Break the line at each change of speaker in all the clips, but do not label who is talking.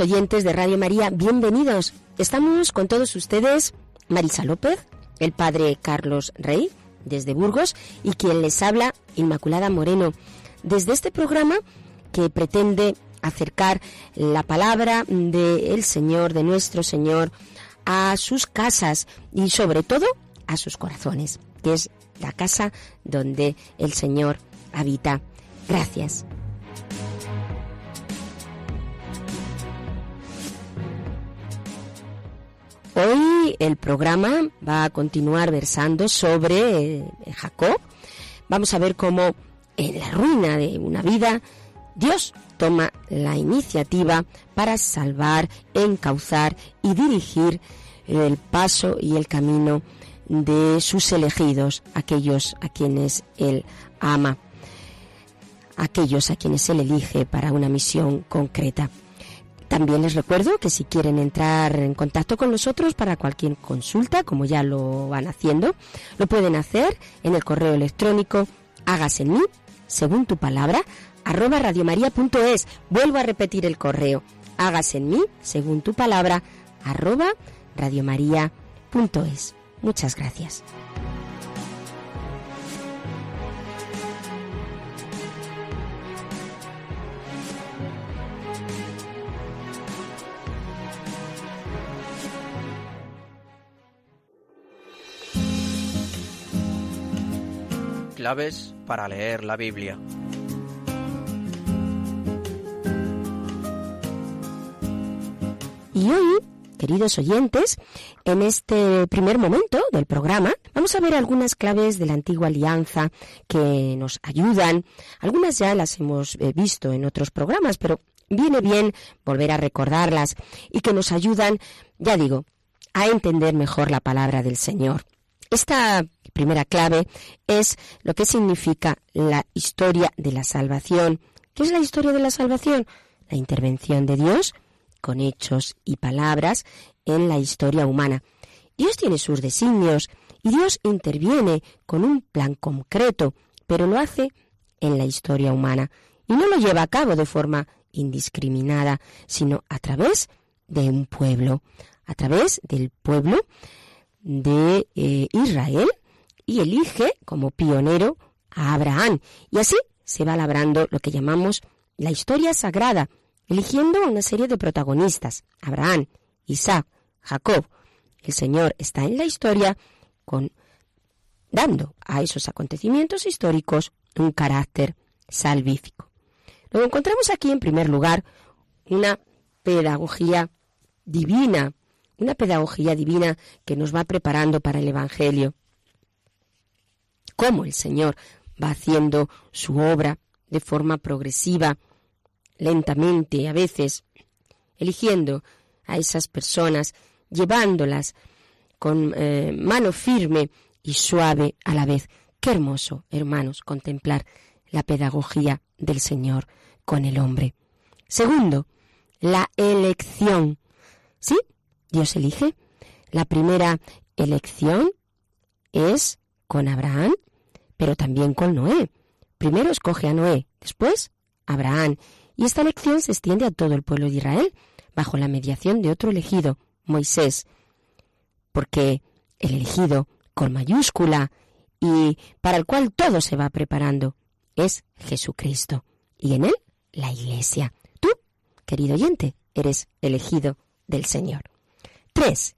Oyentes de Radio María, bienvenidos. Estamos con todos ustedes, Marisa López, el padre Carlos Rey, desde Burgos, y quien les habla, Inmaculada Moreno, desde este programa que pretende acercar la palabra del Señor, de nuestro Señor, a sus casas y sobre todo a sus corazones, que es la casa donde el Señor habita. Gracias. Hoy el programa va a continuar versando sobre eh, Jacob. Vamos a ver cómo en la ruina de una vida Dios toma la iniciativa para salvar, encauzar y dirigir el paso y el camino de sus elegidos, aquellos a quienes Él ama, aquellos a quienes Él elige para una misión concreta. También les recuerdo que si quieren entrar en contacto con nosotros para cualquier consulta, como ya lo van haciendo, lo pueden hacer en el correo electrónico hágase en mí, según tu palabra, arroba radiomaria.es. Vuelvo a repetir el correo, hágase en mí, según tu palabra, arroba radiomaria.es. Muchas gracias.
Claves para leer la Biblia.
Y hoy, queridos oyentes, en este primer momento del programa vamos a ver algunas claves de la antigua alianza que nos ayudan. Algunas ya las hemos eh, visto en otros programas, pero viene bien volver a recordarlas y que nos ayudan, ya digo, a entender mejor la palabra del Señor. Esta primera clave es lo que significa la historia de la salvación. ¿Qué es la historia de la salvación? La intervención de Dios con hechos y palabras en la historia humana. Dios tiene sus designios y Dios interviene con un plan concreto, pero lo hace en la historia humana y no lo lleva a cabo de forma indiscriminada, sino a través de un pueblo, a través del pueblo de eh, Israel y elige como pionero a Abraham. Y así se va labrando lo que llamamos la historia sagrada, eligiendo una serie de protagonistas, Abraham, Isaac, Jacob. El Señor está en la historia con dando a esos acontecimientos históricos un carácter salvífico. Lo encontramos aquí en primer lugar una pedagogía divina, una pedagogía divina que nos va preparando para el Evangelio. Cómo el Señor va haciendo su obra de forma progresiva, lentamente a veces, eligiendo a esas personas, llevándolas con eh, mano firme y suave a la vez. Qué hermoso, hermanos, contemplar la pedagogía del Señor con el hombre. Segundo, la elección. ¿Sí? Dios elige. La primera elección es con Abraham, pero también con Noé. Primero escoge a Noé, después Abraham. Y esta elección se extiende a todo el pueblo de Israel, bajo la mediación de otro elegido, Moisés. Porque el elegido, con mayúscula, y para el cual todo se va preparando, es Jesucristo. Y en él, la Iglesia. Tú, querido oyente, eres elegido del Señor. Tres,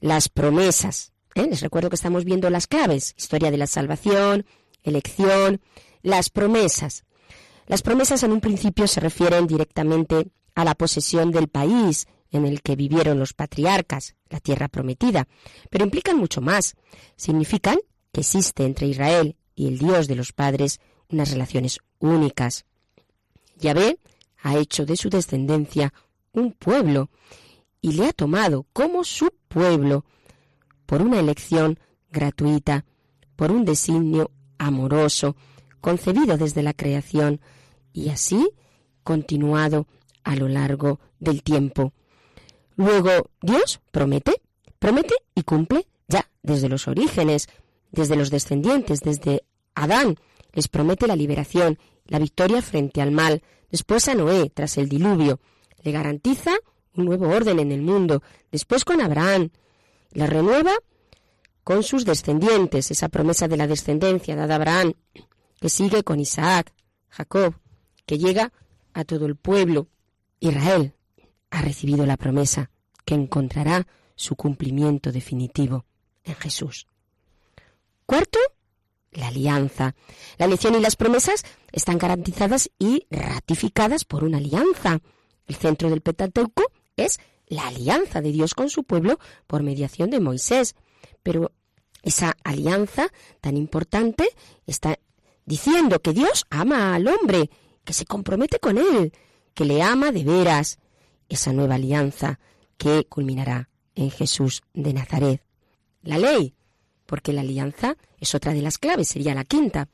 las promesas ¿eh? Les recuerdo que estamos viendo las claves, historia de la salvación, elección, las promesas. Las promesas en un principio se refieren directamente a la posesión del país en el que vivieron los patriarcas, la tierra prometida, pero implican mucho más. Significan que existe entre Israel y el Dios de los padres unas relaciones únicas. Yahvé ha hecho de su descendencia un pueblo y le ha tomado como su pueblo por una elección gratuita, por un designio amoroso, concebido desde la creación y así continuado a lo largo del tiempo. Luego, Dios promete, promete y cumple ya desde los orígenes, desde los descendientes, desde Adán, les promete la liberación, la victoria frente al mal, después a Noé, tras el diluvio, le garantiza un nuevo orden en el mundo, después con Abraham, la renueva con sus descendientes, esa promesa de la descendencia dada a Abraham, que sigue con Isaac, Jacob, que llega a todo el pueblo. Israel ha recibido la promesa que encontrará su cumplimiento definitivo en Jesús. Cuarto, la alianza. La elección y las promesas están garantizadas y ratificadas por una alianza. El centro del Pentateuco es la alianza de Dios con su pueblo por mediación de Moisés. Pero esa alianza tan importante está diciendo que Dios ama al hombre, que se compromete con él, que le ama de veras. Esa nueva alianza que culminará en Jesús de Nazaret. La ley, porque la alianza es otra de las claves, sería la quinta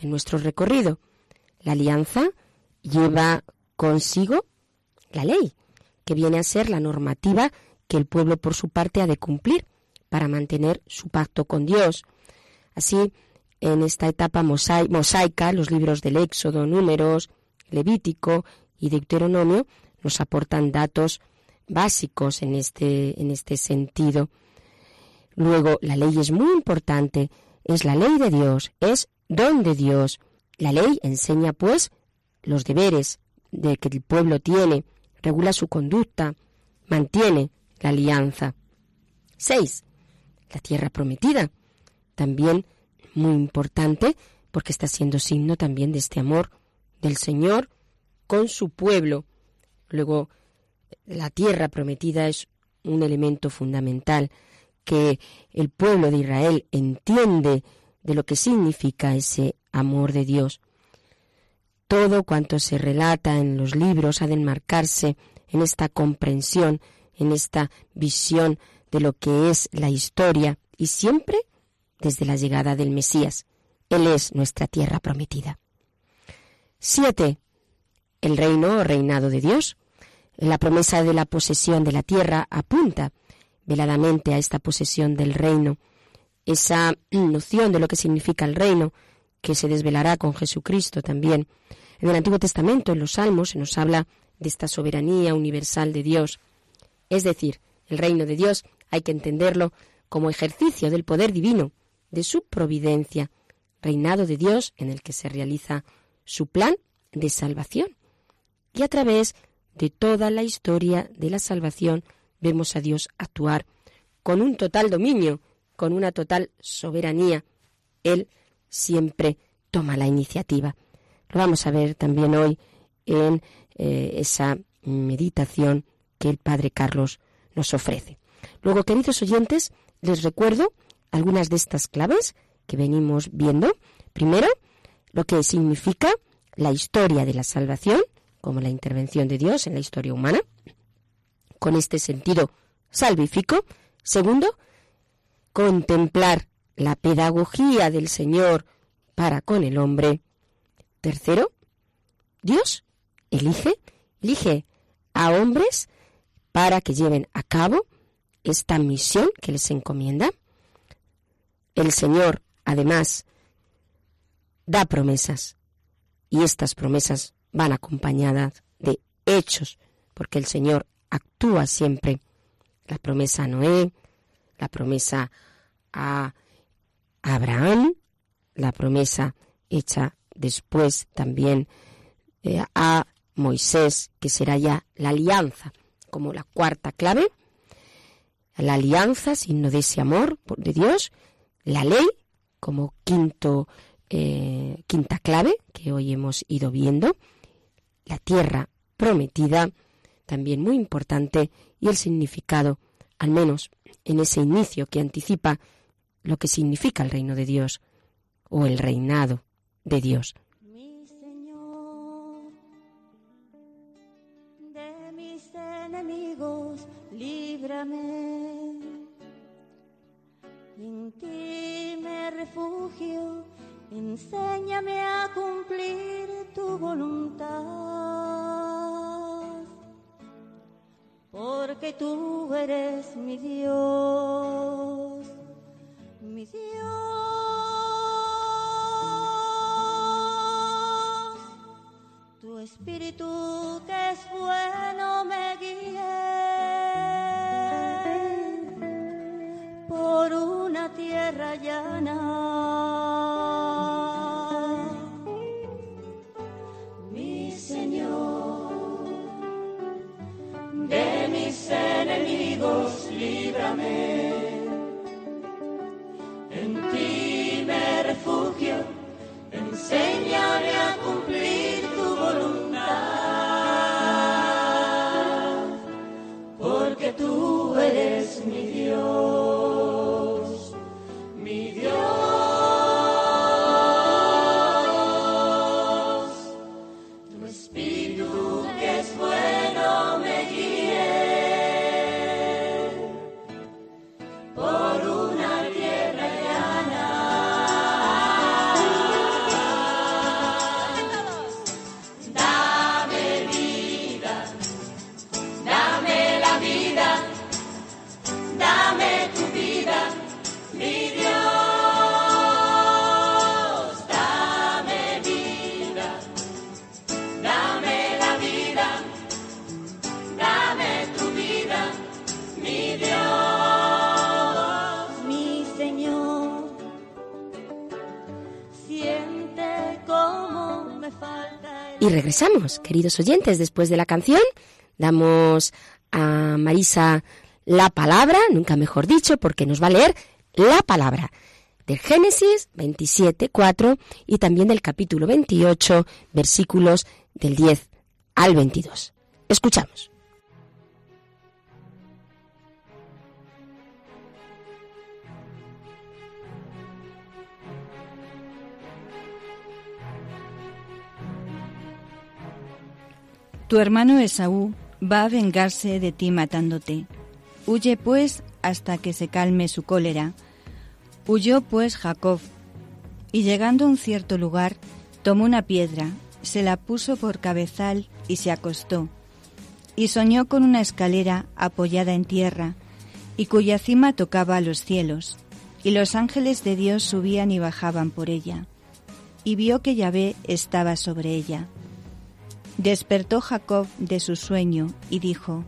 en nuestro recorrido. La alianza lleva consigo la ley, que viene a ser la normativa que el pueblo por su parte ha de cumplir para mantener su pacto con Dios. Así, en esta etapa mosaica, los libros del Éxodo, Números, Levítico y Deuteronomio nos aportan datos básicos en este, en este sentido. Luego, la ley es muy importante, es la ley de Dios, es don de Dios. La ley enseña, pues, los deberes de que el pueblo tiene, regula su conducta, mantiene la alianza. 6 la tierra prometida. También muy importante porque está siendo signo también de este amor del Señor con su pueblo. Luego, la tierra prometida es un elemento fundamental que el pueblo de Israel entiende de lo que significa ese amor de Dios. Todo cuanto se relata en los libros ha de enmarcarse en esta comprensión, en esta visión de lo que es la historia y siempre desde la llegada del Mesías. Él es nuestra tierra prometida. 7. El reino o reinado de Dios. La promesa de la posesión de la tierra apunta veladamente a esta posesión del reino. Esa noción de lo que significa el reino, que se desvelará con Jesucristo también. En el Antiguo Testamento, en los Salmos, se nos habla de esta soberanía universal de Dios. Es decir, el reino de Dios hay que entenderlo como ejercicio del poder divino, de su providencia, reinado de Dios en el que se realiza su plan de salvación. Y a través de toda la historia de la salvación vemos a Dios actuar con un total dominio, con una total soberanía. Él siempre toma la iniciativa. Lo vamos a ver también hoy en eh, esa meditación que el Padre Carlos nos ofrece. Luego, queridos oyentes, les recuerdo algunas de estas claves que venimos viendo. Primero, lo que significa la historia de la salvación, como la intervención de Dios en la historia humana, con este sentido salvífico. Segundo, contemplar la pedagogía del Señor para con el hombre. Tercero, Dios elige, elige a hombres para que lleven a cabo esta misión que les encomienda. El Señor, además, da promesas y estas promesas van acompañadas de hechos, porque el Señor actúa siempre. La promesa a Noé, la promesa a Abraham, la promesa hecha después también eh, a Moisés, que será ya la alianza como la cuarta clave. La alianza, signo de ese amor de Dios, la ley como quinto, eh, quinta clave que hoy hemos ido viendo, la tierra prometida, también muy importante, y el significado, al menos en ese inicio que anticipa lo que significa el reino de Dios o el reinado de Dios.
Mi Señor, de mis enemigos, líbrame. En ti me refugio, enséñame a cumplir tu voluntad. Porque tú eres mi Dios, mi Dios. Espíritu que es bueno me guíe por una tierra llana. Mi Señor, de mis enemigos líbrame. En ti me refugio, enséñame a cumplir eres mi Dios,
queridos oyentes, después de la canción. Damos a Marisa la palabra, nunca mejor dicho, porque nos va a leer la palabra del Génesis 27, 4 y también del capítulo 28, versículos del 10 al 22. Escuchamos.
Tu hermano Esaú va a vengarse de ti matándote. Huye pues hasta que se calme su cólera. Huyó pues Jacob, y llegando a un cierto lugar, tomó una piedra, se la puso por cabezal y se acostó. Y soñó con una escalera apoyada en tierra, y cuya cima tocaba a los cielos, y los ángeles de Dios subían y bajaban por ella. Y vio que Yahvé estaba sobre ella. Despertó Jacob de su sueño y dijo,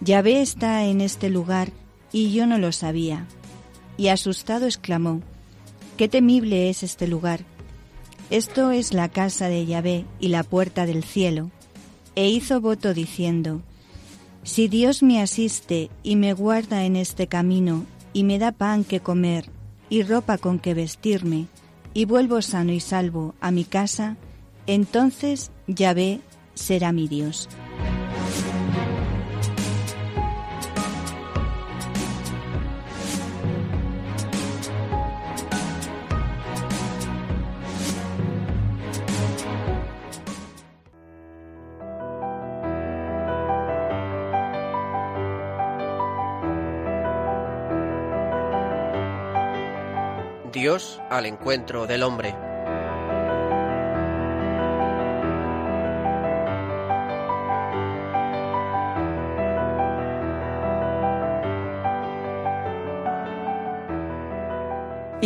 Yahvé está en este lugar y yo no lo sabía. Y asustado exclamó, Qué temible es este lugar. Esto es la casa de Yahvé y la puerta del cielo. E hizo voto diciendo, Si Dios me asiste y me guarda en este camino y me da pan que comer y ropa con que vestirme, y vuelvo sano y salvo a mi casa, entonces Yahvé será mi Dios.
Dios al encuentro del hombre.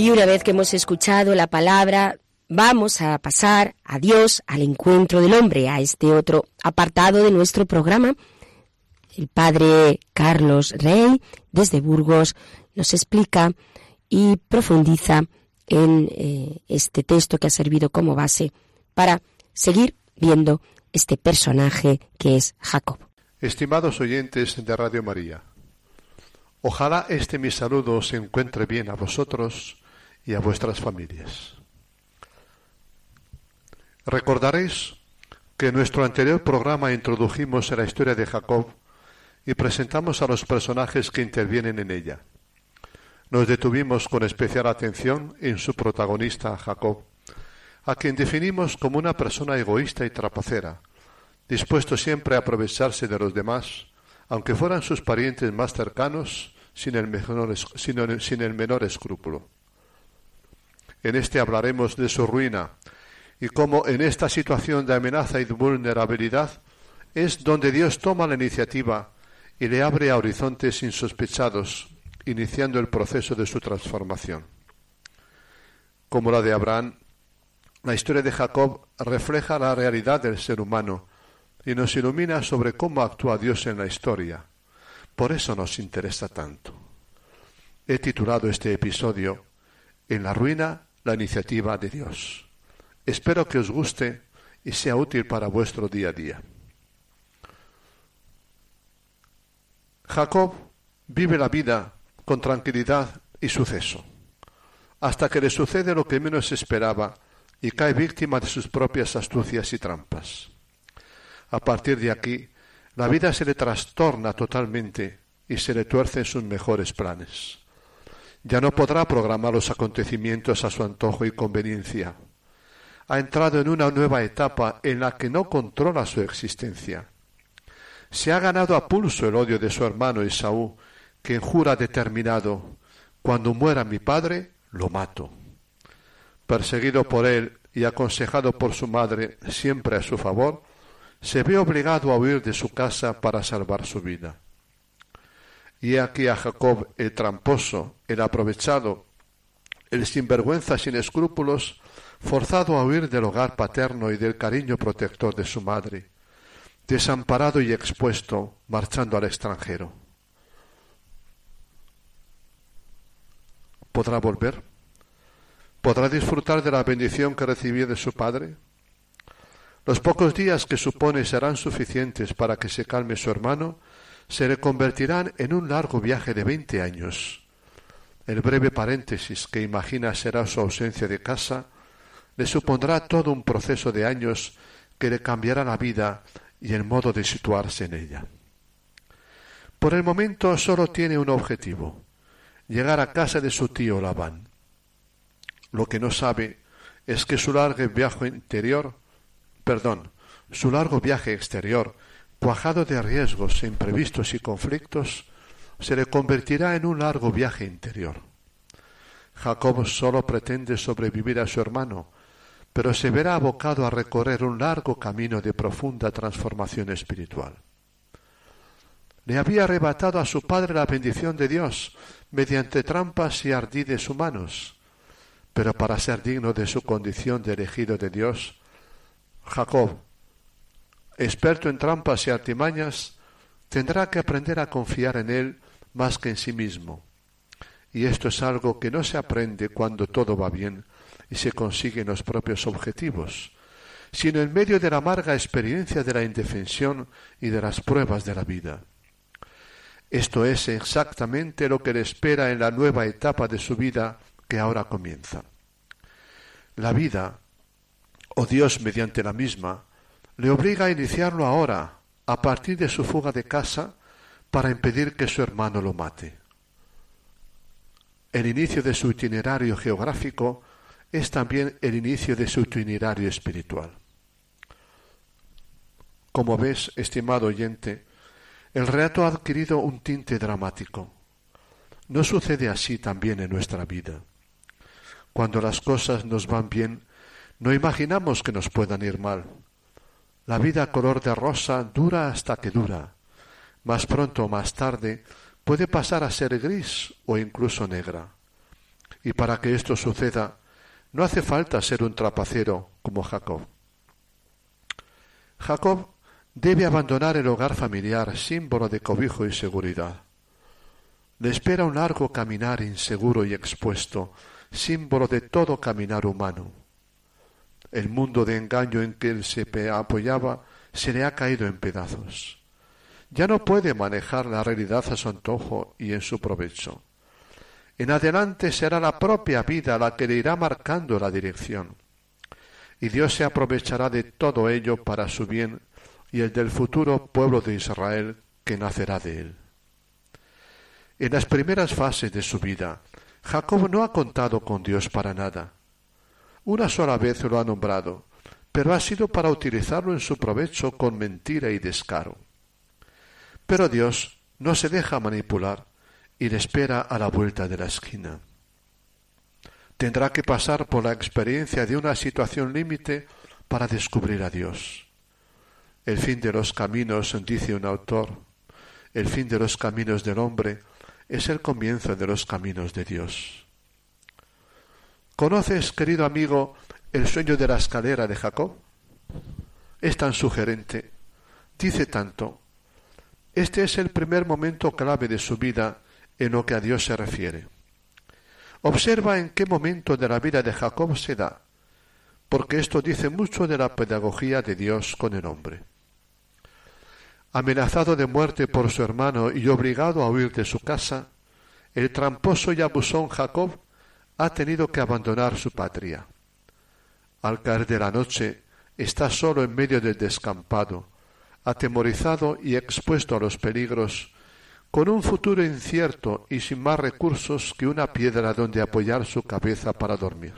Y una vez que hemos escuchado la palabra, vamos a pasar a Dios, al encuentro del hombre, a este otro apartado de nuestro programa. El padre Carlos Rey, desde Burgos, nos explica y profundiza en eh, este texto que ha servido como base para seguir viendo este personaje que es Jacob.
Estimados oyentes de Radio María, Ojalá este mi saludo os encuentre bien a vosotros y a vuestras familias. Recordaréis que en nuestro anterior programa introdujimos la historia de Jacob y presentamos a los personajes que intervienen en ella. Nos detuvimos con especial atención en su protagonista, Jacob, a quien definimos como una persona egoísta y trapacera, dispuesto siempre a aprovecharse de los demás, aunque fueran sus parientes más cercanos, sin el menor escrúpulo. En este hablaremos de su ruina y cómo en esta situación de amenaza y de vulnerabilidad es donde Dios toma la iniciativa y le abre a horizontes insospechados, iniciando el proceso de su transformación. Como la de Abraham, la historia de Jacob refleja la realidad del ser humano y nos ilumina sobre cómo actúa Dios en la historia. Por eso nos interesa tanto. He titulado este episodio En la ruina, la iniciativa de Dios. Espero que os guste y sea útil para vuestro día a día. Jacob vive la vida con tranquilidad y suceso, hasta que le sucede lo que menos esperaba y cae víctima de sus propias astucias y trampas. A partir de aquí, la vida se le trastorna totalmente y se le tuerce en sus mejores planes. Ya no podrá programar los acontecimientos a su antojo y conveniencia. Ha entrado en una nueva etapa en la que no controla su existencia. Se ha ganado a pulso el odio de su hermano Esaú, quien jura determinado Cuando muera mi padre, lo mato. Perseguido por él y aconsejado por su madre siempre a su favor, se ve obligado a huir de su casa para salvar su vida. Y he aquí a Jacob el tramposo, el aprovechado, el sinvergüenza sin escrúpulos, forzado a huir del hogar paterno y del cariño protector de su madre, desamparado y expuesto, marchando al extranjero. ¿Podrá volver? ¿Podrá disfrutar de la bendición que recibió de su padre? Los pocos días que supone serán suficientes para que se calme su hermano, se convertirán en un largo viaje de veinte años. El breve paréntesis que imagina será su ausencia de casa le supondrá todo un proceso de años que le cambiará la vida y el modo de situarse en ella. Por el momento solo tiene un objetivo, llegar a casa de su tío Labán. Lo que no sabe es que su largo viaje interior, perdón, su largo viaje exterior, cuajado de riesgos imprevistos y conflictos, se le convertirá en un largo viaje interior. Jacob solo pretende sobrevivir a su hermano, pero se verá abocado a recorrer un largo camino de profunda transformación espiritual. Le había arrebatado a su padre la bendición de Dios mediante trampas y ardides humanos, pero para ser digno de su condición de elegido de Dios, Jacob, experto en trampas y artimañas, tendrá que aprender a confiar en él más que en sí mismo. Y esto es algo que no se aprende cuando todo va bien y se consiguen los propios objetivos, sino en medio de la amarga experiencia de la indefensión y de las pruebas de la vida. Esto es exactamente lo que le espera en la nueva etapa de su vida que ahora comienza. La vida, o Dios mediante la misma, le obliga a iniciarlo ahora, a partir de su fuga de casa, para impedir que su hermano lo mate. El inicio de su itinerario geográfico es también el inicio de su itinerario espiritual. Como ves, estimado oyente, el relato ha adquirido un tinte dramático. ¿No sucede así también en nuestra vida? Cuando las cosas nos van bien, no imaginamos que nos puedan ir mal. La vida color de rosa dura hasta que dura. Más pronto o más tarde puede pasar a ser gris o incluso negra. Y para que esto suceda, no hace falta ser un trapacero como Jacob. Jacob debe abandonar el hogar familiar, símbolo de cobijo y seguridad. Le espera un largo caminar inseguro y expuesto, símbolo de todo caminar humano. El mundo de engaño en que él se apoyaba se le ha caído en pedazos. ya no puede manejar la realidad a su antojo y en su provecho. En adelante será la propia vida la que le irá marcando la dirección. Y Dios se aprovechará de todo ello para su bien y el del futuro pueblo de Israel que nacerá de él. En las primeras fases de su vida, Jacob no ha contado con Dios para nada. Una sola vez lo ha nombrado, pero ha sido para utilizarlo en su provecho con mentira y descaro. Pero Dios no se deja manipular y le espera a la vuelta de la esquina. Tendrá que pasar por la experiencia de una situación límite para descubrir a Dios. El fin de los caminos, dice un autor, el fin de los caminos del hombre es el comienzo de los caminos de Dios. ¿Conoces, querido amigo, el sueño de la escalera de Jacob? Es tan sugerente, dice tanto. Este es el primer momento clave de su vida en lo que a Dios se refiere. Observa en qué momento de la vida de Jacob se da, porque esto dice mucho de la pedagogía de Dios con el hombre. Amenazado de muerte por su hermano y obligado a huir de su casa, el tramposo y abusón Jacob ha tenido que abandonar su patria. Al caer de la noche, está solo en medio del descampado, atemorizado y expuesto a los peligros, con un futuro incierto y sin más recursos que una piedra donde apoyar su cabeza para dormir.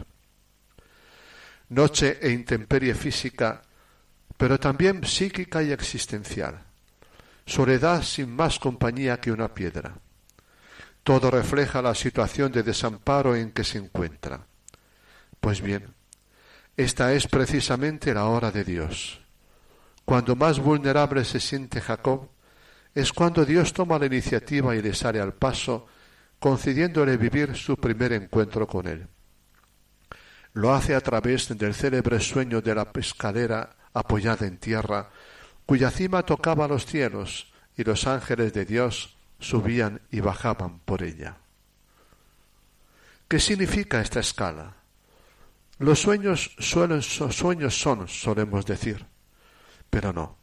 Noche e intemperie física, pero también psíquica y existencial soledad sin más compañía que una piedra. Todo refleja la situación de desamparo en que se encuentra. Pues bien, esta es precisamente la hora de Dios. Cuando más vulnerable se siente Jacob, es cuando Dios toma la iniciativa y le sale al paso, concediéndole vivir su primer encuentro con él. Lo hace a través del célebre sueño de la pescadera apoyada en tierra, cuya cima tocaba los cielos y los ángeles de Dios subían y bajaban por ella. ¿Qué significa esta escala? Los sueños, suelen, sueños son, solemos decir, pero no.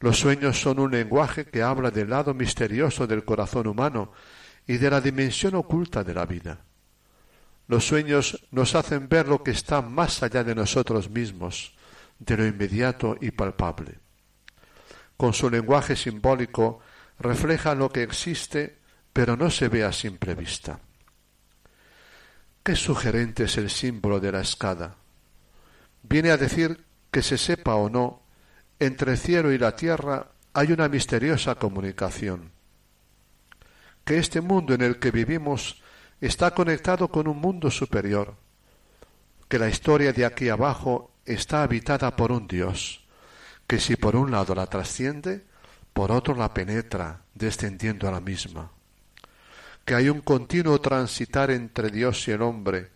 Los sueños son un lenguaje que habla del lado misterioso del corazón humano y de la dimensión oculta de la vida. Los sueños nos hacen ver lo que está más allá de nosotros mismos, de lo inmediato y palpable con su lenguaje simbólico, refleja lo que existe, pero no se ve a simple vista. Qué sugerente es el símbolo de la escada. Viene a decir que se sepa o no, entre el cielo y la tierra hay una misteriosa comunicación, que este mundo en el que vivimos está conectado con un mundo superior, que la historia de aquí abajo está habitada por un Dios, que si por un lado la trasciende, por otro la penetra, descendiendo a la misma. Que hay un continuo transitar entre Dios y el hombre,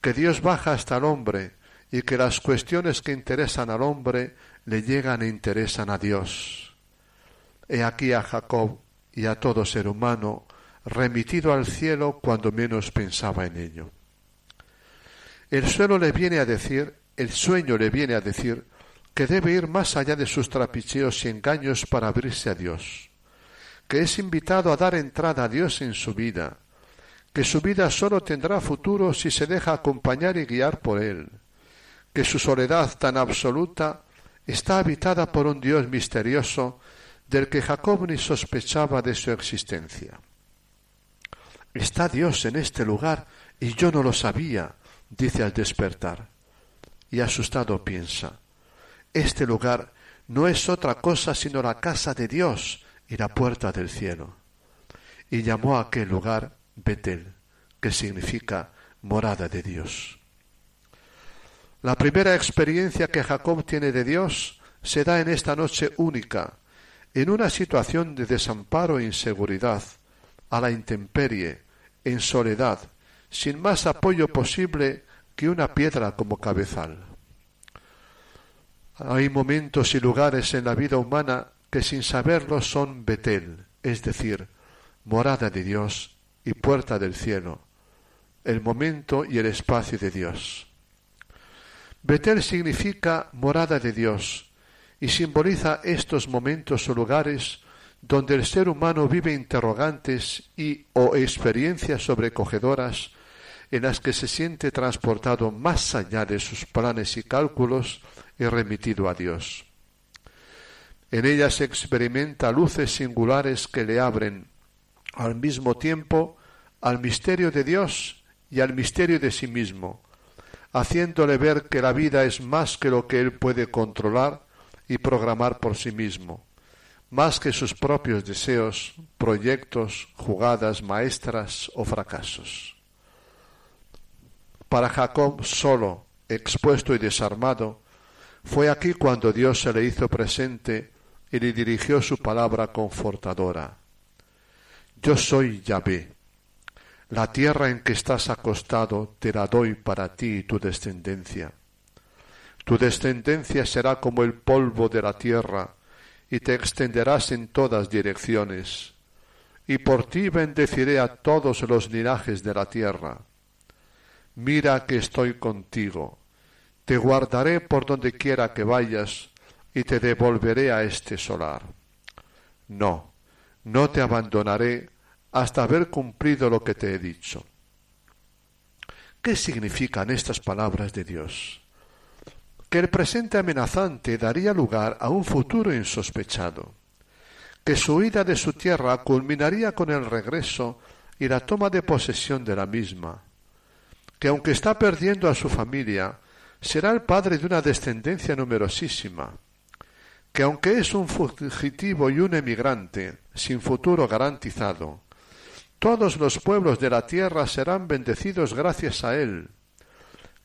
que Dios baja hasta el hombre y que las cuestiones que interesan al hombre le llegan e interesan a Dios. He aquí a Jacob y a todo ser humano remitido al cielo cuando menos pensaba en ello. El suelo le viene a decir, el sueño le viene a decir, que debe ir más allá de sus trapicheos y engaños para abrirse a Dios, que es invitado a dar entrada a Dios en su vida, que su vida sólo tendrá futuro si se deja acompañar y guiar por Él, que su soledad tan absoluta está habitada por un Dios misterioso del que Jacob ni sospechaba de su existencia. Está Dios en este lugar y yo no lo sabía, dice al despertar, y asustado piensa, este lugar no es otra cosa sino la casa de Dios y la puerta del cielo. Y llamó a aquel lugar Betel, que significa morada de Dios. La primera experiencia que Jacob tiene de Dios se da en esta noche única, en una situación de desamparo e inseguridad, a la intemperie, en soledad, sin más apoyo posible que una piedra como cabezal. Hay momentos y lugares en la vida humana que sin saberlo son Betel, es decir, morada de Dios y puerta del cielo, el momento y el espacio de Dios. Betel significa morada de Dios, y simboliza estos momentos o lugares donde el ser humano vive interrogantes y o experiencias sobrecogedoras en las que se siente transportado más allá de sus planes y cálculos y remitido a Dios. En ellas se experimenta luces singulares que le abren al mismo tiempo al misterio de Dios y al misterio de sí mismo, haciéndole ver que la vida es más que lo que él puede controlar y programar por sí mismo, más que sus propios deseos, proyectos, jugadas maestras o fracasos. Para Jacob solo, expuesto y desarmado, fue aquí cuando Dios se le hizo presente y le dirigió su palabra confortadora. Yo soy Yahvé. La tierra en que estás acostado te la doy para ti y tu descendencia. Tu descendencia será como el polvo de la tierra, y te extenderás en todas direcciones. Y por ti bendeciré a todos los linajes de la tierra. Mira que estoy contigo. Te guardaré por donde quiera que vayas, y te devolveré a este solar. No, no te abandonaré hasta haber cumplido lo que te he dicho. ¿Qué significan estas palabras de Dios? Que el presente amenazante daría lugar a un futuro insospechado, que su huida de su tierra culminaría con el regreso y la toma de posesión de la misma, que aunque está perdiendo a su familia, será el padre de una descendencia numerosísima, que aunque es un fugitivo y un emigrante, sin futuro garantizado, todos los pueblos de la tierra serán bendecidos gracias a él,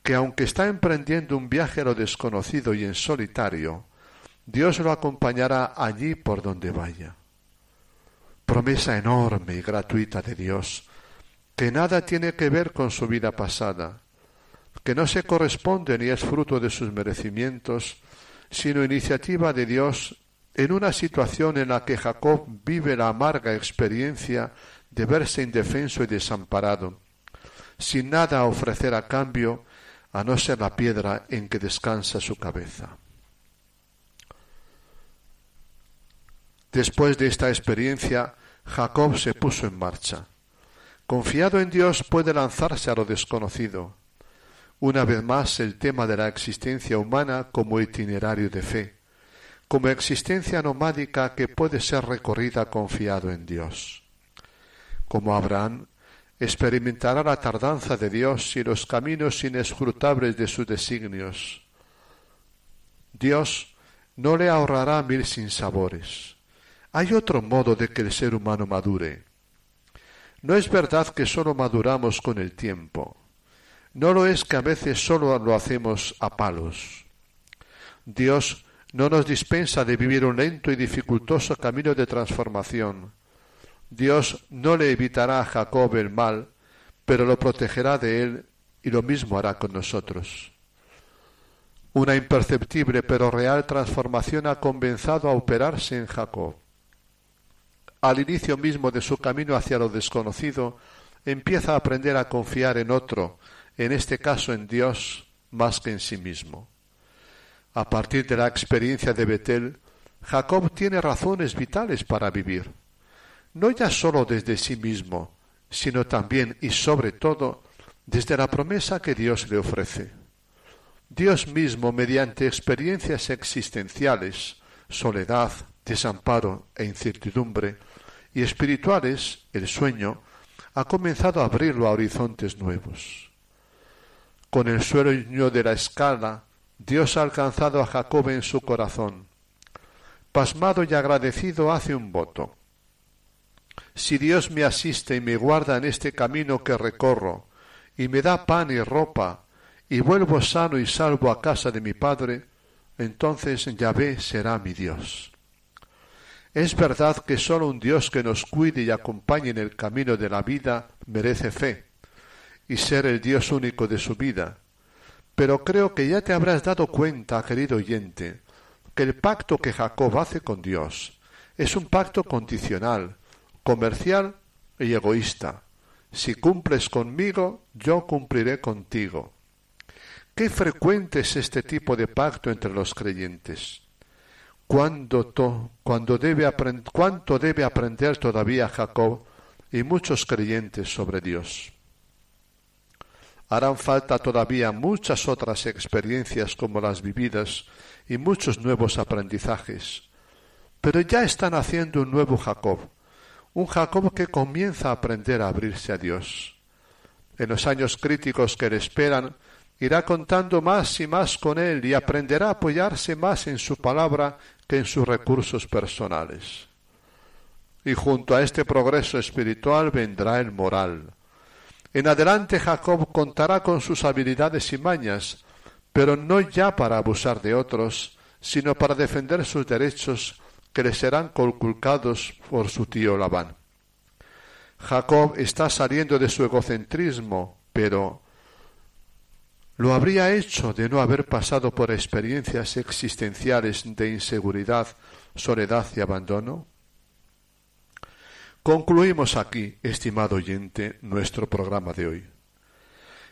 que aunque está emprendiendo un viaje a lo desconocido y en solitario, Dios lo acompañará allí por donde vaya. Promesa enorme y gratuita de Dios, que nada tiene que ver con su vida pasada, que no se corresponde ni es fruto de sus merecimientos, sino iniciativa de Dios en una situación en la que Jacob vive la amarga experiencia de verse indefenso y desamparado, sin nada a ofrecer a cambio a no ser la piedra en que descansa su cabeza. Después de esta experiencia, Jacob se puso en marcha. Confiado en Dios puede lanzarse a lo desconocido. Una vez más el tema de la existencia humana como itinerario de fe, como existencia nomádica que puede ser recorrida confiado en Dios como Abraham, experimentará la tardanza de Dios y los caminos inescrutables de sus designios. Dios no le ahorrará mil sinsabores. Hay otro modo de que el ser humano madure. No es verdad que sólo maduramos con el tiempo. No lo es que a veces sólo lo hacemos a palos. Dios no nos dispensa de vivir un lento y dificultoso camino de transformación Dios no le evitará a Jacob el mal, pero lo protegerá de él y lo mismo hará con nosotros. Una imperceptible pero real transformación ha comenzado a operarse en Jacob. Al inicio mismo de su camino hacia lo desconocido, empieza a aprender a confiar en otro, en este caso en Dios, más que en sí mismo. A partir de la experiencia de Betel, Jacob tiene razones vitales para vivir no ya sólo desde sí mismo, sino también y sobre todo desde la promesa que Dios le ofrece. Dios mismo, mediante experiencias existenciales, soledad, desamparo e incertidumbre, y espirituales, el sueño, ha comenzado a abrirlo a horizontes nuevos. Con el sueño de la escala, Dios ha alcanzado a Jacob en su corazón. Pasmado y agradecido hace un voto. Si Dios me asiste y me guarda en este camino que recorro, y me da pan y ropa, y vuelvo sano y salvo a casa de mi Padre, entonces Yahvé será mi Dios. Es verdad que sólo un Dios que nos cuide y acompañe en el camino de la vida merece fe, y ser el Dios único de su vida. Pero creo que ya te habrás dado cuenta, querido oyente, que el pacto que Jacob hace con Dios es un pacto condicional, comercial y egoísta. Si cumples conmigo, yo cumpliré contigo. Qué frecuente es este tipo de pacto entre los creyentes. cuándo to- cuando debe apren- cuánto debe aprender todavía Jacob y muchos creyentes sobre Dios. Harán falta todavía muchas otras experiencias como las vividas y muchos nuevos aprendizajes. Pero ya están haciendo un nuevo Jacob, un Jacob que comienza a aprender a abrirse a Dios. En los años críticos que le esperan, irá contando más y más con él y aprenderá a apoyarse más en su palabra que en sus recursos personales. Y junto a este progreso espiritual vendrá el moral. En adelante Jacob contará con sus habilidades y mañas, pero no ya para abusar de otros, sino para defender sus derechos que le serán conculcados por su tío Labán. Jacob está saliendo de su egocentrismo, pero ¿lo habría hecho de no haber pasado por experiencias existenciales de inseguridad, soledad y abandono? Concluimos aquí, estimado oyente, nuestro programa de hoy.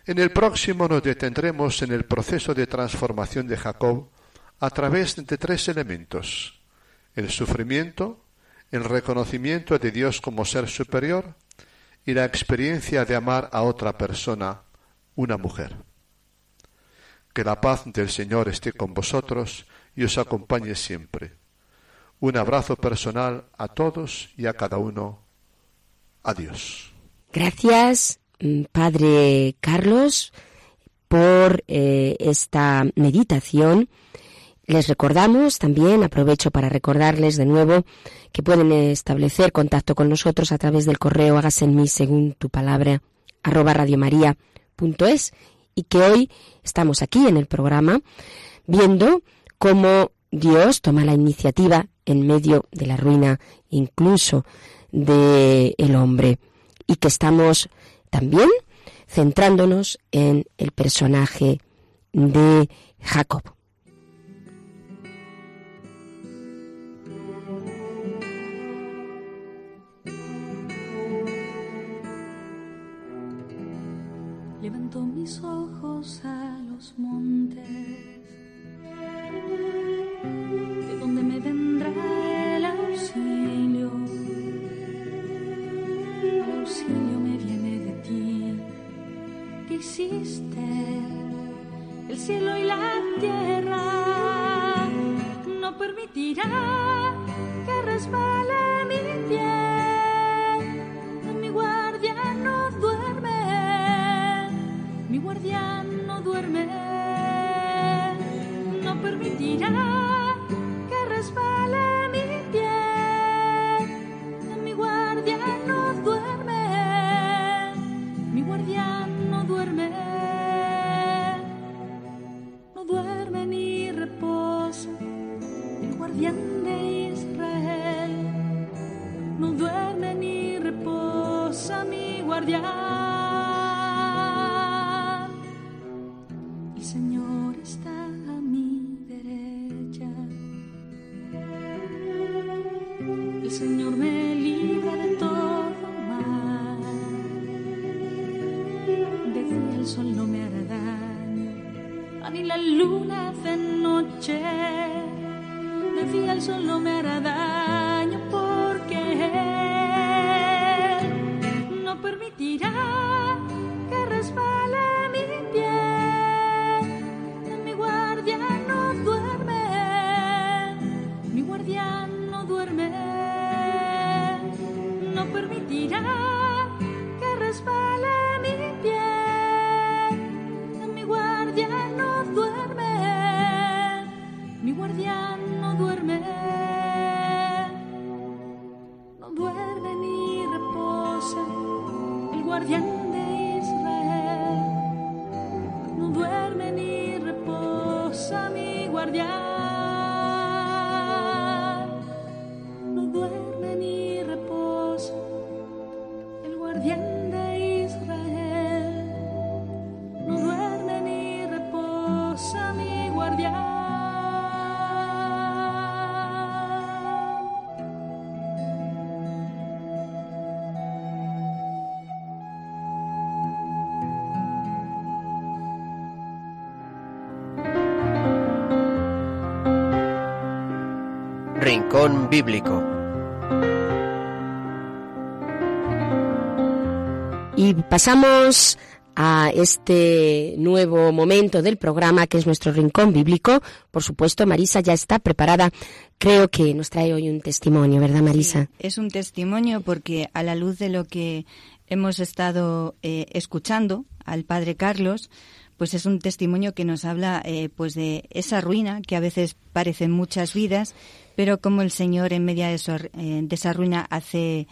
En el próximo nos detendremos en el proceso de transformación de Jacob a través de tres elementos el sufrimiento, el reconocimiento de Dios como ser superior y la experiencia de amar a otra persona, una mujer. Que la paz del Señor esté con vosotros y os acompañe siempre. Un abrazo personal a todos y a cada uno. Adiós.
Gracias, mm, Padre Carlos, por eh, esta meditación. Les recordamos también, aprovecho para recordarles de nuevo que pueden establecer contacto con nosotros a través del correo hágase en mí según tu palabra arroba radiomaria.es y que hoy estamos aquí en el programa viendo cómo Dios toma la iniciativa en medio de la ruina incluso del el hombre y que estamos también centrándonos en el personaje de Jacob.
Hiciste el cielo y la tierra. No permitirá que resbale mi pie. Mi guardia no duerme, mi guardián no duerme, no permitirá que resbale
Rincón Bíblico.
Y pasamos a este nuevo momento del programa que es nuestro rincón bíblico. Por supuesto, Marisa ya está preparada. Creo que nos trae hoy un testimonio, ¿verdad, Marisa?
es un testimonio porque a la luz de lo que hemos estado eh, escuchando al padre Carlos, pues es un testimonio que nos habla eh, pues de esa ruina que a veces parecen muchas vidas, pero como el Señor en medio de, eh, esa ruina hace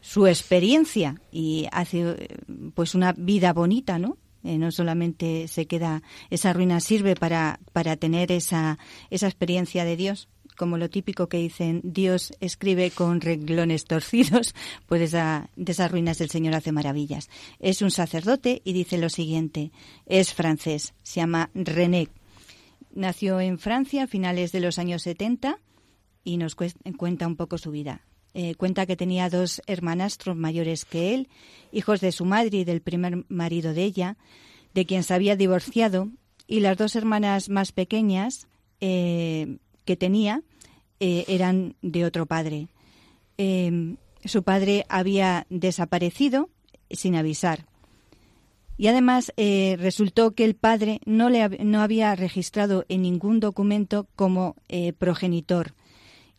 su experiencia y hace pues una vida bonita, ¿no? Eh, no solamente se queda esa ruina sirve para para tener esa esa experiencia de Dios, como lo típico que dicen Dios escribe con renglones torcidos, pues esa, de esas ruinas el Señor hace maravillas. Es un sacerdote y dice lo siguiente, es francés, se llama René. Nació en Francia a finales de los años 70 y nos cuenta un poco su vida. Eh, cuenta que tenía dos hermanastros mayores que él, hijos de su madre y del primer marido de ella, de quien se había divorciado, y las dos hermanas más pequeñas eh, que tenía eh, eran de otro padre. su padre había desaparecido sin avisar. Y además resultó que el padre no, le, no había registrado en ningún documento como progenitor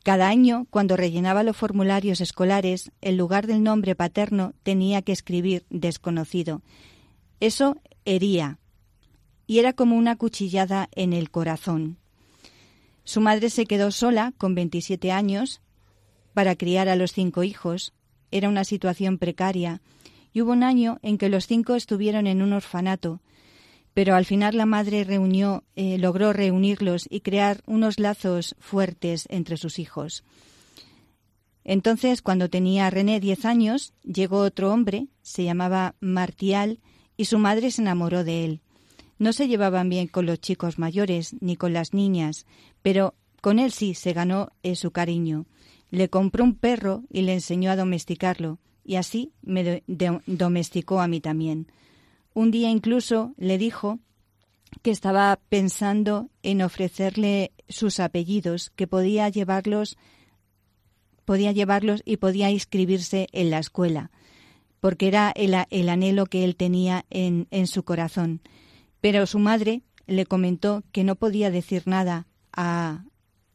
cada año, cuando rellenaba los formularios escolares, en lugar del nombre paterno tenía que escribir desconocido. Eso hería, y era como una cuchillada en el corazón. Su madre se quedó sola, con 27 años, para criar a los cinco hijos. Era una situación precaria, y hubo un año en que los cinco estuvieron en un orfanato, pero al final la madre reunió, eh, logró reunirlos y crear unos lazos fuertes entre sus hijos. Entonces, cuando tenía René diez años, llegó otro hombre, se llamaba Martial, y su madre se enamoró de él. No se llevaban bien con los chicos mayores ni con las niñas, pero con él sí se ganó eh, su cariño. Le compró un perro y le enseñó a domesticarlo, y así me domesticó a mí también. Un día incluso le dijo que estaba pensando en ofrecerle sus apellidos, que podía llevarlos podía llevarlos y podía inscribirse en la escuela, porque era el, el anhelo que él tenía en, en, su corazón. Pero su madre le comentó que no podía decir nada a,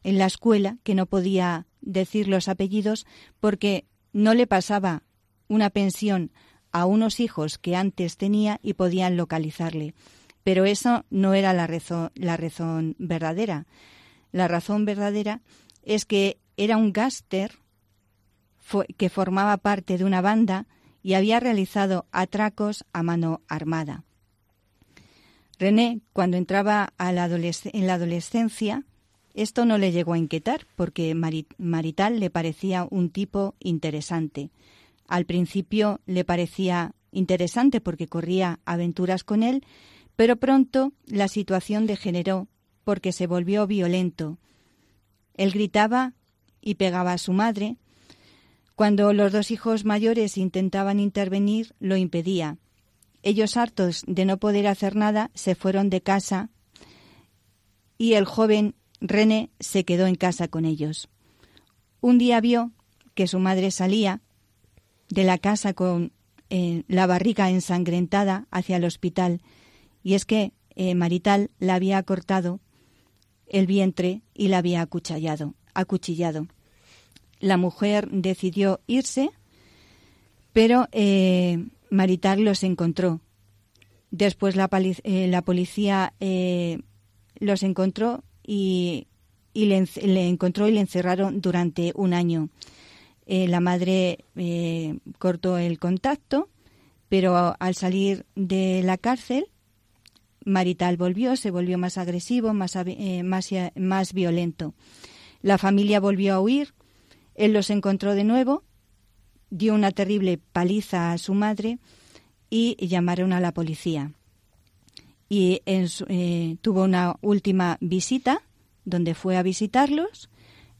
en la escuela, que no podía decir los apellidos, porque no le pasaba una pensión a unos hijos que antes tenía y podían localizarle. Pero eso no era la razón, la razón verdadera. La razón verdadera es que era un gáster que formaba parte de una banda y había realizado atracos a mano armada. René, cuando entraba en la adolescencia, esto no le llegó a inquietar porque Marital le parecía un tipo interesante. Al principio le parecía interesante porque corría aventuras con él, pero pronto la situación degeneró porque se volvió violento. Él gritaba y pegaba a su madre. Cuando los dos hijos mayores intentaban intervenir, lo impedía. Ellos, hartos de no poder hacer nada, se fueron de casa y el joven René se quedó en casa con ellos. Un día vio que su madre salía de la casa con eh, la barriga ensangrentada hacia el hospital, y es que eh, Marital la había cortado el vientre y la había acuchillado, acuchillado. La mujer decidió irse, pero eh, Marital los encontró. Después la, la policía los encontró y, y le, le, encontró y le encerraron durante un año. Eh, la madre eh, cortó el contacto, pero al salir de la cárcel, Marital volvió, se volvió más agresivo, más, eh, más, más violento. La familia volvió a huir, él los encontró de nuevo, dio una terrible paliza a su madre y llamaron a la policía. Y tuvo una última visita donde fue a visitarlos.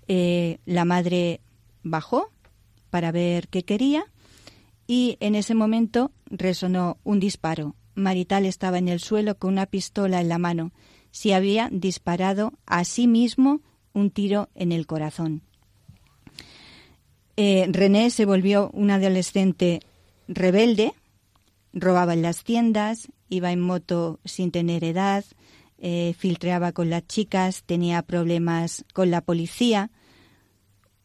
la madre bajó, para ver qué quería y en ese momento resonó un disparo. Marital estaba en el suelo con una pistola en la mano. Se había disparado a sí mismo un tiro en el corazón. Eh, René se volvió un adolescente rebelde, robaba en las tiendas, iba en moto sin tener edad, eh, filtreaba con las chicas, tenía problemas con la policía.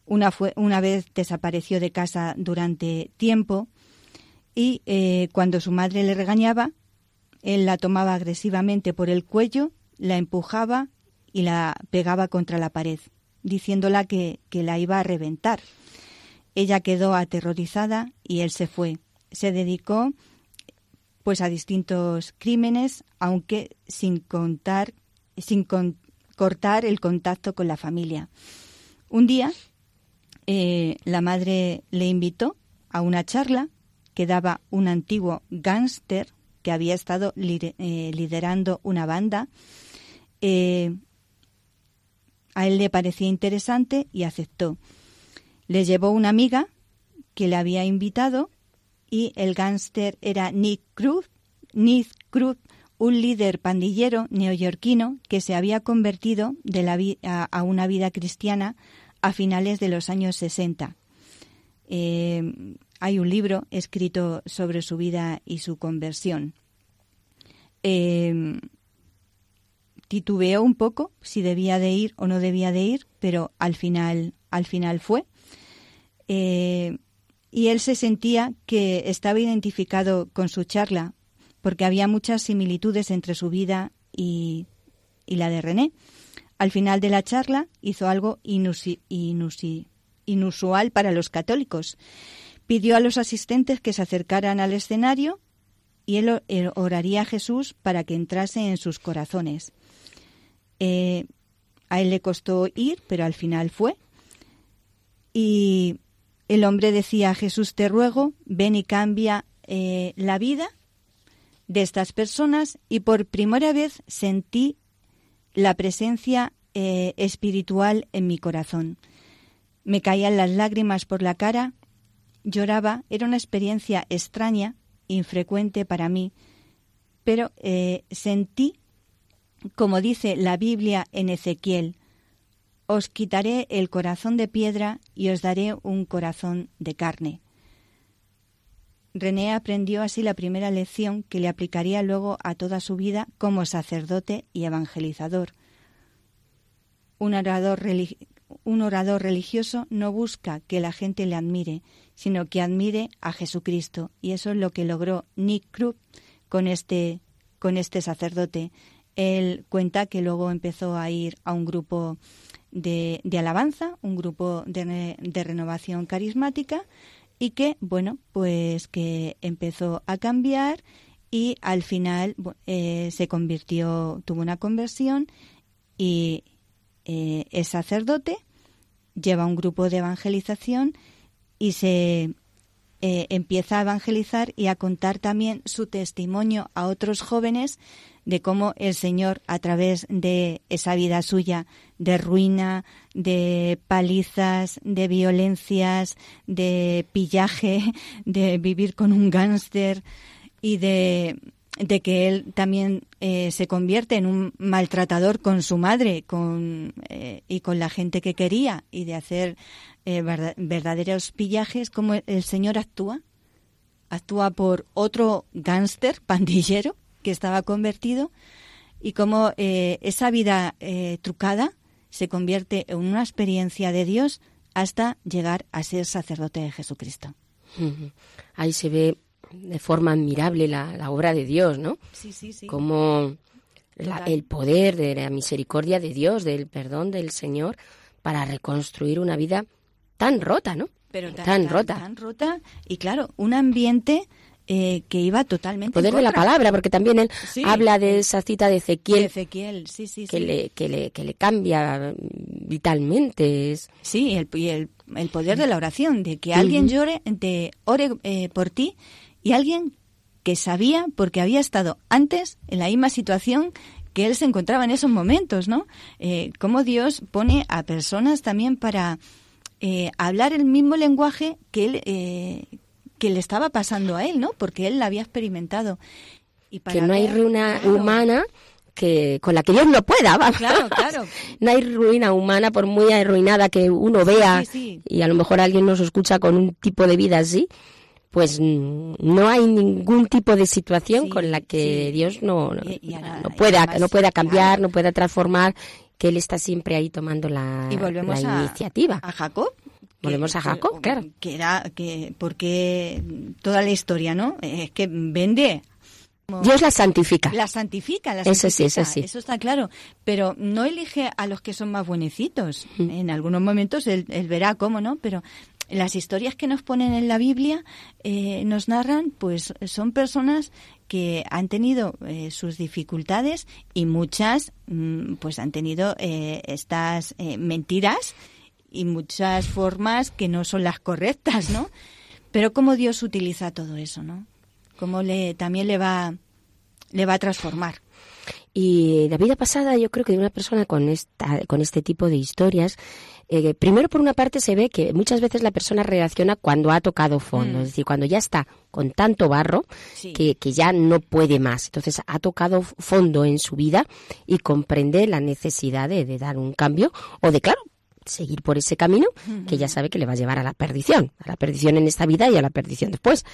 Una, fue, una vez desapareció de casa durante tiempo y eh, cuando su madre le regañaba, él la tomaba agresivamente por el cuello, la empujaba y la pegaba contra la pared, diciéndola que, que la iba a reventar. Ella quedó aterrorizada y él se fue. Se dedicó pues a distintos crímenes, aunque sin contar, sin cortar el contacto con la familia. Un día eh, la madre le invitó a una charla que daba un antiguo gángster que había estado eh, liderando una banda. Eh, a él le parecía interesante y aceptó. Le llevó una amiga que le había invitado y el gángster era Nick Cruz, Nick Cruz, un líder pandillero neoyorquino que se había convertido de la a, una vida cristiana a finales de los años 60. Eh, hay un libro escrito sobre su vida y su conversión. Eh, titubeó un poco si debía de ir o no debía de ir, pero al final, al final fue. Eh, y él se sentía que estaba identificado con su charla, porque había muchas similitudes entre su vida y, la de René. Al final de la charla hizo algo inusual para los católicos. Pidió a los asistentes que se acercaran al escenario y él, oraría a Jesús para que entrase en sus corazones. Eh, a él le costó ir, pero al final fue. Y el hombre decía, Jesús te ruego, ven y cambia eh, la vida de estas personas y por primera vez sentí la presencia eh, espiritual en mi corazón. Me caían las lágrimas por la cara, lloraba, era una experiencia extraña, infrecuente para mí, pero eh, sentí, como dice la Biblia en Ezequiel, os quitaré el corazón de piedra y os daré un corazón de carne. René aprendió así la primera lección que le aplicaría luego a toda su vida como sacerdote y evangelizador. Un orador, religioso no busca que la gente le admire, sino que admire a Jesucristo. Y eso es lo que logró Nick Krupp con este, con este sacerdote. Él cuenta que luego empezó a ir a un grupo de, alabanza, un grupo de, renovación carismática y que, bueno, pues que empezó a cambiar y al final eh, se convirtió, tuvo una conversión y eh, es sacerdote, lleva un grupo de evangelización y se eh, empieza a evangelizar y a contar también su testimonio a otros jóvenes de cómo el Señor, a través de esa vida suya, de ruina, de palizas, de violencias, de pillaje, de vivir con un gángster y de, de que él también eh, se convierte en un maltratador con su madre con, eh, y con la gente que quería y de hacer eh, verdaderos pillajes, como el Señor actúa. Actúa por otro gángster, pandillero, que estaba convertido y cómo eh, esa vida eh, trucada se convierte en una experiencia de Dios hasta llegar a ser sacerdote de Jesucristo.
Ahí se ve de forma admirable la, obra de Dios, ¿no?
Sí, sí, sí.
Como el poder de la misericordia de Dios, del perdón del Señor, para reconstruir una vida tan rota, ¿no?
Pero tan rota. Tan rota y claro, un ambiente eh, que iba totalmente.
poder de la palabra, porque también él habla de esa cita de Ezequiel.
Ezequiel, sí, sí,
que, Le, que, le, que le cambia vitalmente.
Sí, el, el, el, poder de la oración, de que alguien llore, de ore eh, por ti y alguien que sabía, porque había estado antes en la misma situación que él se encontraba en esos momentos, ¿no? Eh, cómo Dios pone a personas también para eh, hablar el mismo lenguaje que él, eh, que le estaba pasando a él, ¿no? Porque él la había experimentado.
Y para que no hay runa humana que con la que Dios no pueda. Vamos.
Claro, claro.
No hay ruina humana, por muy arruinada que uno vea, y a lo mejor alguien nos escucha con un tipo de vida así, pues no hay ningún tipo de situación con la que Dios no, no, pueda, no pueda cambiar, no pueda transformar, que Él está siempre ahí tomando la,
y volvemos
iniciativa.
A Jacob,
Volvemos a Jacob, claro.
Que era, que, porque toda la historia, ¿no? Es que vende.
Dios la santifica.
La santifica, la santifica.
Eso sí, eso sí.
Eso está claro. Pero no elige a los que son más buenecitos. En algunos momentos él, él, verá cómo, ¿no? Pero las historias que nos ponen en la Biblia eh, nos narran, pues son personas que han tenido eh, sus dificultades y muchas, mm, pues han tenido eh, estas mentiras y muchas formas que no son las correctas, ¿no? Pero cómo Dios utiliza todo eso, ¿no? Cómo le también le va le va a transformar.
Y la vida pasada, yo creo que de una persona con esta con este tipo de historias eh, primero, por una parte, se ve que muchas veces la persona reacciona cuando ha tocado fondo, mm. es decir, cuando ya está con tanto barro que, que, ya no puede más. Entonces, ha tocado fondo en su vida y comprende la necesidad de, de dar un cambio o de, claro, seguir por ese camino que ya sabe que le va a llevar a la perdición, a la perdición en esta vida y a la perdición después.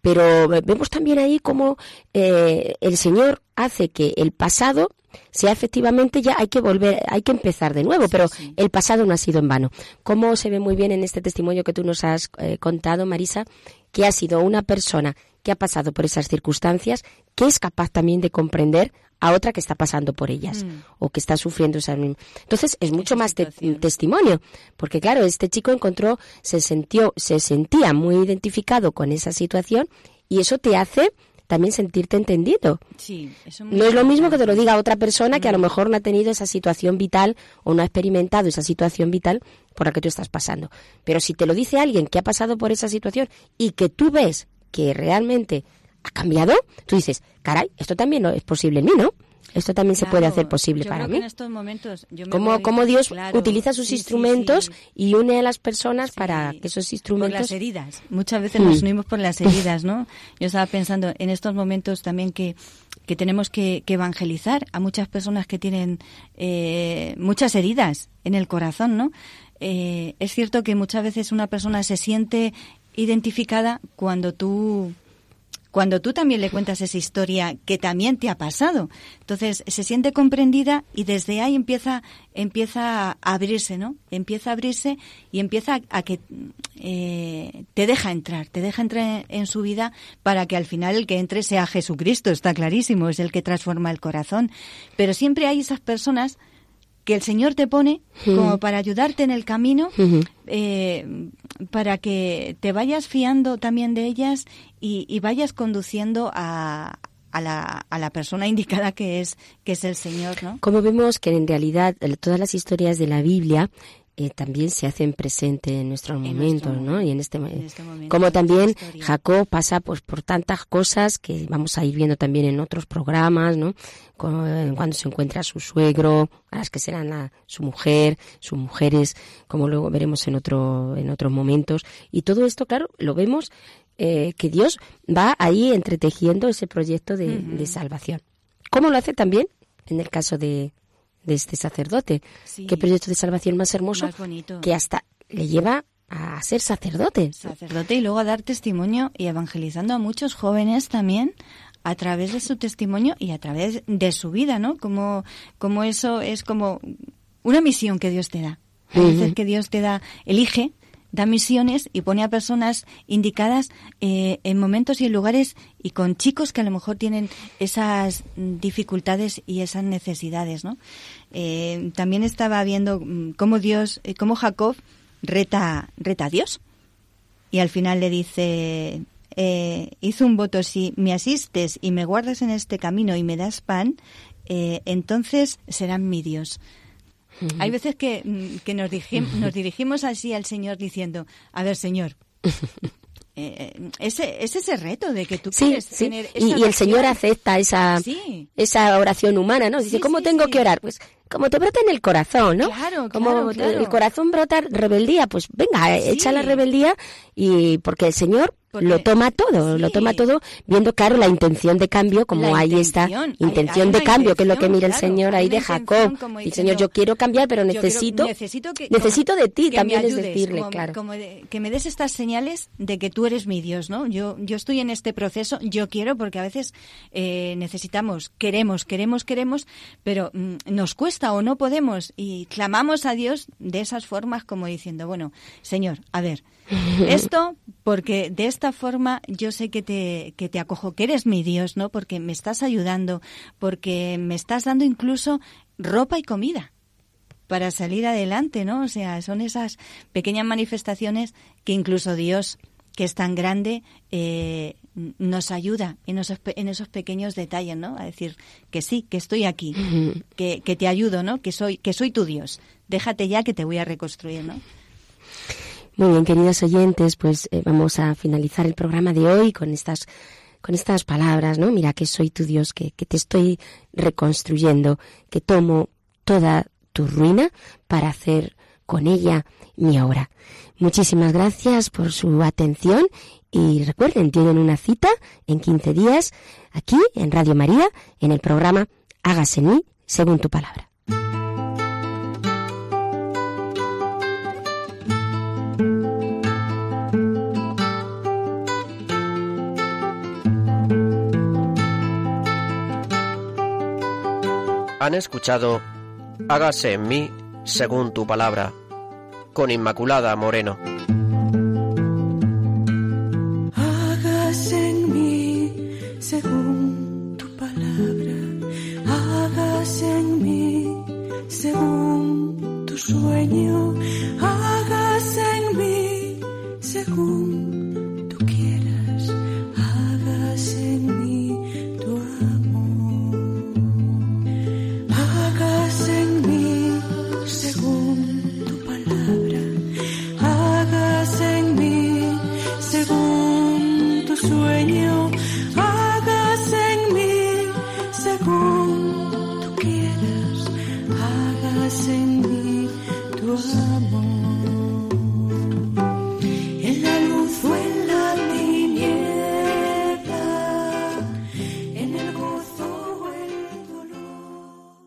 Pero vemos también ahí cómo eh, el Señor hace que el pasado sea efectivamente ya hay que volver, hay que empezar de nuevo, pero el pasado no ha sido en vano. Como se ve muy bien en este testimonio que tú nos has eh, contado, Marisa, que ha sido una persona que ha pasado por esas circunstancias, que es capaz también de comprender a otra que está pasando por ellas mm. o que está sufriendo esas mismas. Entonces es mucho más testimonio, porque claro, este chico encontró, se sintió, se sentía muy identificado con esa situación y eso te hace también sentirte entendido.
Sí,
no es lo mismo que te lo diga otra persona que a lo mm. mejor no ha tenido esa situación vital o no ha experimentado esa situación vital por la que tú estás pasando. Pero si te lo dice alguien que ha pasado por esa situación y que tú ves que realmente ha cambiado, tú dices, caray, esto también es posible en mí, ¿no? Esto también se puede hacer posible para mí.
en estos momentos
¿Cómo, Dios utiliza sus instrumentos y une a las personas para que esos instrumentos...
Por las heridas. Muchas veces nos mm. unimos por las heridas, ¿no? Yo estaba pensando en estos momentos también que, que tenemos que, evangelizar a muchas personas que tienen eh, muchas heridas en el corazón, ¿no? Eh, es cierto que muchas veces una persona se siente identificada cuando tú cuando tú también le cuentas esa historia que también te ha pasado. Entonces se siente comprendida y desde ahí empieza, empieza a abrirse, ¿no? Empieza a abrirse y empieza a, que eh, te deja entrar, te deja entrar en, su vida para que al final el que entre sea Jesucristo, está clarísimo, es el que transforma el corazón. Pero siempre hay esas personas que el Señor te pone como para ayudarte en el camino, eh, para que te vayas fiando también de ellas y, vayas conduciendo a, a la, a la persona indicada que es que es el Señor, ¿no?
Como vemos que en realidad todas las historias de la Biblia eh, también se hacen presente en nuestros momentos, ¿no? Y en este, este momento, como también Jacob pasa pues por tantas cosas que vamos a ir viendo también en otros programas, ¿no? Cuando se encuentra su suegro, a las que serán su mujer, sus mujeres, como luego veremos en otro en otros momentos y todo esto, claro, lo vemos eh, que Dios va ahí entretejiendo ese proyecto de, de salvación. ¿Cómo lo hace también en el caso de, de este sacerdote. Qué proyecto de salvación más hermoso que hasta le lleva a ser sacerdote.
Sacerdote y luego a dar testimonio y evangelizando a muchos jóvenes también a través de su testimonio y a través de su vida, ¿no? Como, como eso es como una misión que Dios te da. A veces que Dios te da, elige da misiones y pone a personas indicadas eh, en momentos y en lugares y con chicos que a lo mejor tienen esas dificultades y esas necesidades, ¿no? Eh, también estaba viendo mm, cómo Dios, eh, cómo Jacob reta, reta a Dios y al final le dice, hizo un voto, si me asistes y me guardas en este camino y me das pan, entonces serán mi Dios. Hay veces que, mm, nos, nos dirigimos así al Señor diciendo, a ver, Señor, eh, eh, ese, es ese reto de que tú quieres tener
y, y, el Señor acepta esa, esa oración humana, ¿no? Dice, ¿cómo tengo que orar? Pues como te brota en el corazón, ¿no?
Claro,
como
claro, claro.
el corazón brota rebeldía, pues venga,
Sí.
echa la rebeldía y porque el Señor
Porque-
lo toma todo, lo toma todo, viendo claro la intención de cambio, como
La
ahí está,
intención, hay-
intención
hay
de cambio, que es lo que mira el Señor ahí de Jacob.
como diciendo,
Señor, yo quiero cambiar, pero
quiero-
necesito,
necesito, que,
necesito de ti, también es decirle,
como-
claro.
como de- que me des estas señales de que tú eres mi Dios, ¿no? Yo, yo estoy en este proceso, yo quiero, porque a veces eh, necesitamos, queremos, queremos, queremos, pero mm, nos cuesta o no podemos y clamamos a Dios de esas formas como diciendo, bueno, Señor, a ver, esto porque de esta forma yo sé que te, que te acojo, que eres mi Dios, ¿no? Porque me estás ayudando, porque me estás dando incluso ropa y comida para salir adelante, ¿no? O sea, son esas pequeñas manifestaciones que incluso Dios, que es tan grande, eh, nos ayuda en esos, en esos pequeños detalles, ¿no? A decir que sí, que estoy aquí, que, que te ayudo, ¿no? Que soy, que soy tu Dios. Déjate ya que te voy a reconstruir, ¿no?
Muy bien, queridos oyentes, pues eh, vamos a finalizar el programa de hoy con estas con estas palabras, ¿no? Mira que soy tu Dios, que, que te estoy reconstruyendo, que tomo toda tu ruina para hacer con ella mi obra. Muchísimas gracias por su atención y recuerden, tienen una cita en 15 días aquí en Radio María en el programa Hágase mí según tu palabra.
Han escuchado Hágase en mí según tu palabra, con Inmaculada Moreno.
Sueño,